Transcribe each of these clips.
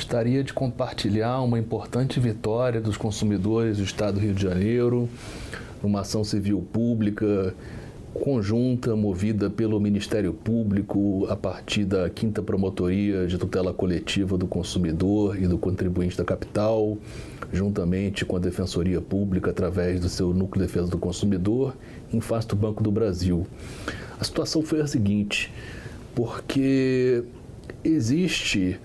Gostaria de compartilhar uma importante vitória dos consumidores do Estado do Rio de Janeiro, numa ação civil pública conjunta movida pelo Ministério Público a partir da quinta promotoria de tutela coletiva do consumidor e do contribuinte da capital, juntamente com a Defensoria Pública através do seu núcleo de defesa do consumidor, em face do Banco do Brasil. A situação foi a seguinte: porque existe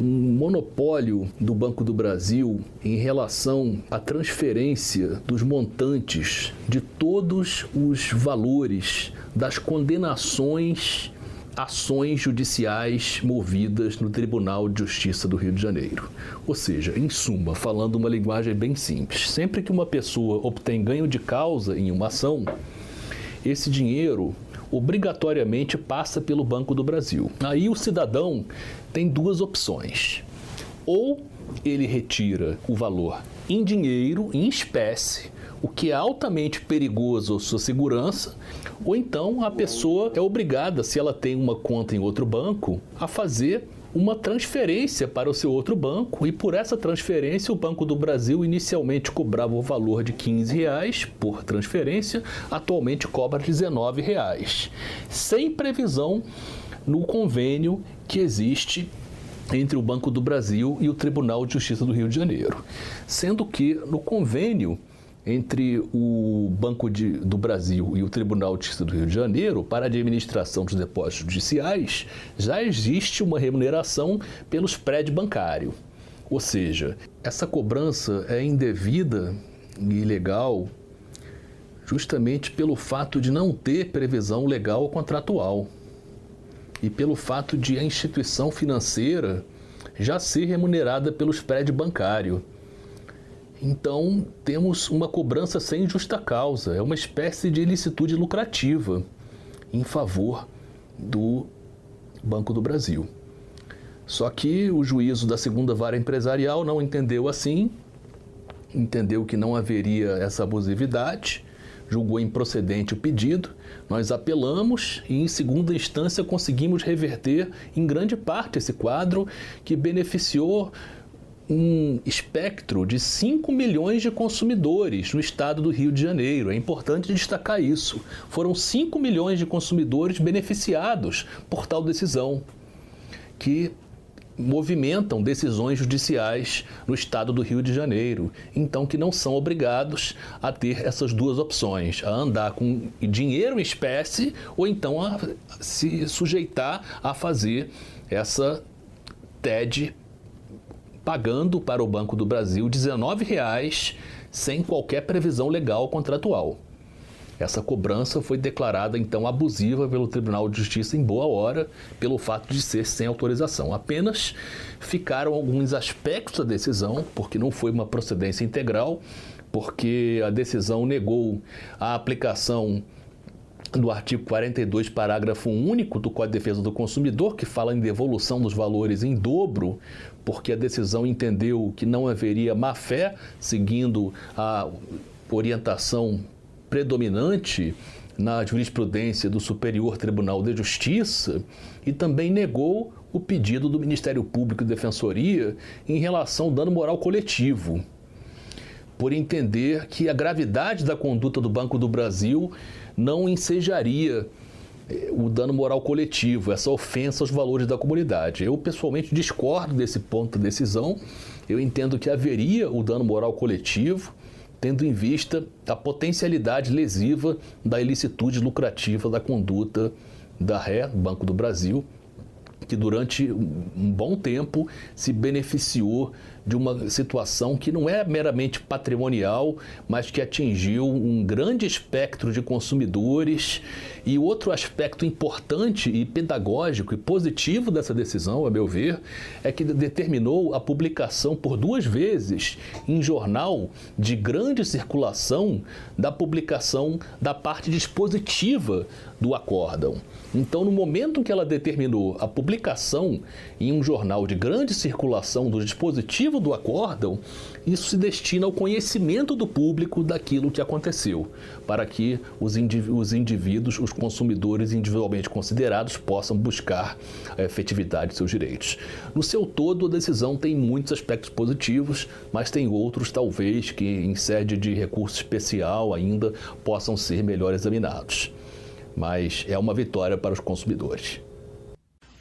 um monopólio do Banco do Brasil em relação à transferência dos montantes de todos os valores das condenações ações judiciais movidas no Tribunal de Justiça do Rio de Janeiro. Ou seja, em suma, falando uma linguagem bem simples, sempre que uma pessoa obtém ganho de causa em uma ação, esse dinheiro obrigatoriamente passa pelo Banco do Brasil. Aí o cidadão tem duas opções. Ou ele retira o valor em dinheiro, em espécie, o que é altamente perigoso à sua segurança, ou então a pessoa é obrigada, se ela tem uma conta em outro banco, a fazer uma transferência para o seu outro banco e por essa transferência o Banco do Brasil inicialmente cobrava o valor de 15 reais por transferência, atualmente cobra 19 reais, sem previsão no convênio que existe entre o Banco do Brasil e o Tribunal de Justiça do Rio de Janeiro, sendo que no convênio entre o Banco de, do Brasil e o Tribunal de Justiça do Rio de Janeiro para a administração dos depósitos judiciais, já existe uma remuneração pelo spread bancário. Ou seja, essa cobrança é indevida e ilegal justamente pelo fato de não ter previsão legal contratual e pelo fato de a instituição financeira já ser remunerada pelo spread bancário. Então, temos uma cobrança sem justa causa, é uma espécie de ilicitude lucrativa em favor do Banco do Brasil. Só que o juízo da segunda vara empresarial não entendeu assim, entendeu que não haveria essa abusividade, julgou improcedente o pedido. Nós apelamos e, em segunda instância, conseguimos reverter em grande parte esse quadro que beneficiou um espectro de 5 milhões de consumidores no estado do Rio de Janeiro. É importante destacar isso. Foram 5 milhões de consumidores beneficiados por tal decisão, que movimentam decisões judiciais no estado do Rio de Janeiro, então que não são obrigados a ter essas duas opções, a andar com dinheiro em espécie ou então a se sujeitar a fazer essa TED pagando para o Banco do Brasil R$ 19,00 sem qualquer previsão legal contratual. Essa cobrança foi declarada então abusiva pelo Tribunal de Justiça em boa hora, pelo fato de ser sem autorização. Apenas ficaram alguns aspectos da decisão, porque não foi uma procedência integral, porque a decisão negou a aplicação do artigo 42, parágrafo único do Código de Defesa do Consumidor, que fala em devolução dos valores em dobro, porque a decisão entendeu que não haveria má-fé, seguindo a orientação predominante na jurisprudência do Superior Tribunal de Justiça, e também negou o pedido do Ministério Público e Defensoria em relação ao dano moral coletivo por entender que a gravidade da conduta do Banco do Brasil não ensejaria eh, o dano moral coletivo, essa ofensa aos valores da comunidade. Eu pessoalmente discordo desse ponto de decisão. Eu entendo que haveria o dano moral coletivo, tendo em vista a potencialidade lesiva da ilicitude lucrativa da conduta da Ré, Banco do Brasil, que durante um bom tempo se beneficiou de uma situação que não é meramente patrimonial, mas que atingiu um grande espectro de consumidores. E outro aspecto importante e pedagógico e positivo dessa decisão, a meu ver, é que determinou a publicação por duas vezes em jornal de grande circulação da publicação da parte dispositiva do acórdão. Então, no momento que ela determinou a publicação em um jornal de grande circulação do dispositivo do acórdão, isso se destina ao conhecimento do público daquilo que aconteceu, para que os, indivíduos, os consumidores individualmente considerados possam buscar a efetividade de seus direitos. No seu todo, a decisão tem muitos aspectos positivos, mas tem outros, talvez, que em sede de recurso especial ainda possam ser melhor examinados. Mas é uma vitória para os consumidores.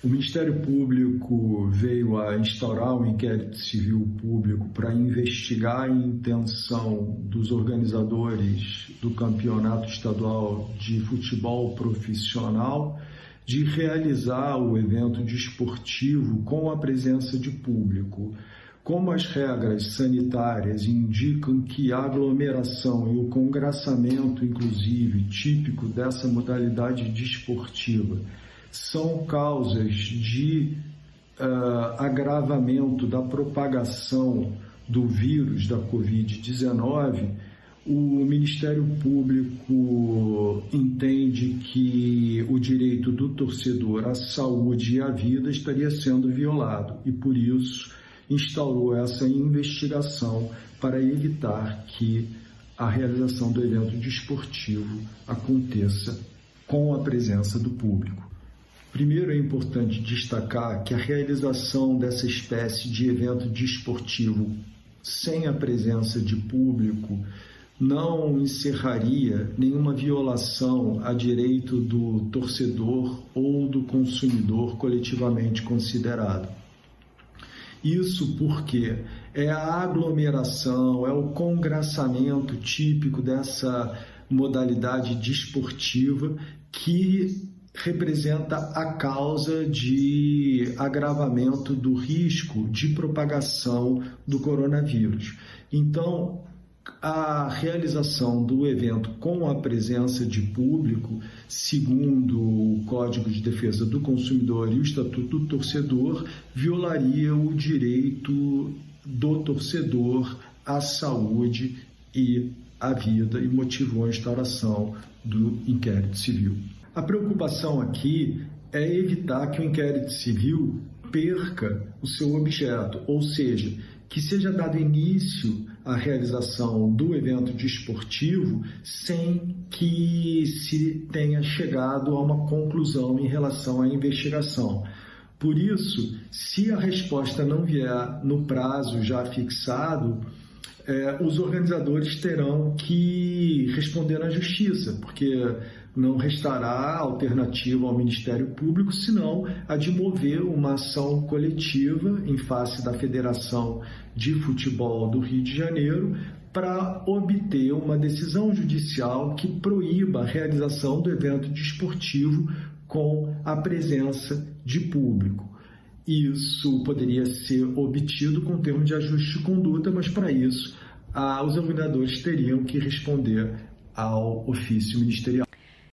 O Ministério Público veio a instaurar um inquérito civil público para investigar a intenção dos organizadores do Campeonato Estadual de Futebol Profissional de realizar o evento desportivo com a presença de público. Como as regras sanitárias indicam que a aglomeração e o congraçamento, inclusive, típico dessa modalidade desportiva, são causas de uh, agravamento da propagação do vírus da Covid-19, o Ministério Público entende que o direito do torcedor à saúde e à vida estaria sendo violado e, por isso, instaurou essa investigação para evitar que a realização do evento desportivo aconteça com a presença do público. Primeiro, é importante destacar que a realização dessa espécie de evento desportivo sem a presença de público não encerraria nenhuma violação a direito do torcedor ou do consumidor coletivamente considerado. Isso porque é a aglomeração, é o congraçamento típico dessa modalidade desportiva que representa a causa de agravamento do risco de propagação do coronavírus. Então, a realização do evento com a presença de público, segundo o Código de Defesa do Consumidor e o Estatuto do Torcedor, violaria o direito do torcedor à saúde e à vida e motivou a instauração do inquérito civil. A preocupação aqui é evitar que o inquérito civil perca o seu objeto, ou seja, que seja dado início à realização do evento desportivo sem que se tenha chegado a uma conclusão em relação à investigação. Por isso, se a resposta não vier no prazo já fixado, é, os organizadores terão que responder na justiça, porque não restará alternativa ao Ministério Público senão a de mover uma ação coletiva em face da Federação de Futebol do Rio de Janeiro para obter uma decisão judicial que proíba a realização do evento desportivo com a presença de público. Isso poderia ser obtido com termo de ajuste de conduta, mas para isso ah, os organizadores teriam que responder ao ofício ministerial.